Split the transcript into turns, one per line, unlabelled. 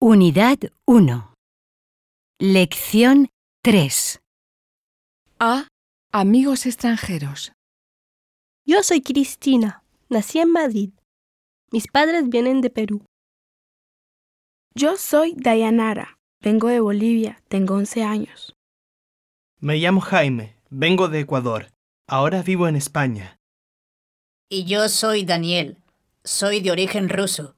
Unidad 1. Lección 3.
A. Amigos extranjeros.
Yo soy Cristina. Nací en Madrid. Mis padres vienen de Perú.
Yo soy Dayanara. Vengo de Bolivia. Tengo 11 años.
Me llamo Jaime, vengo de Ecuador. Ahora vivo en España.
Y yo soy Daniel. Soy de origen ruso.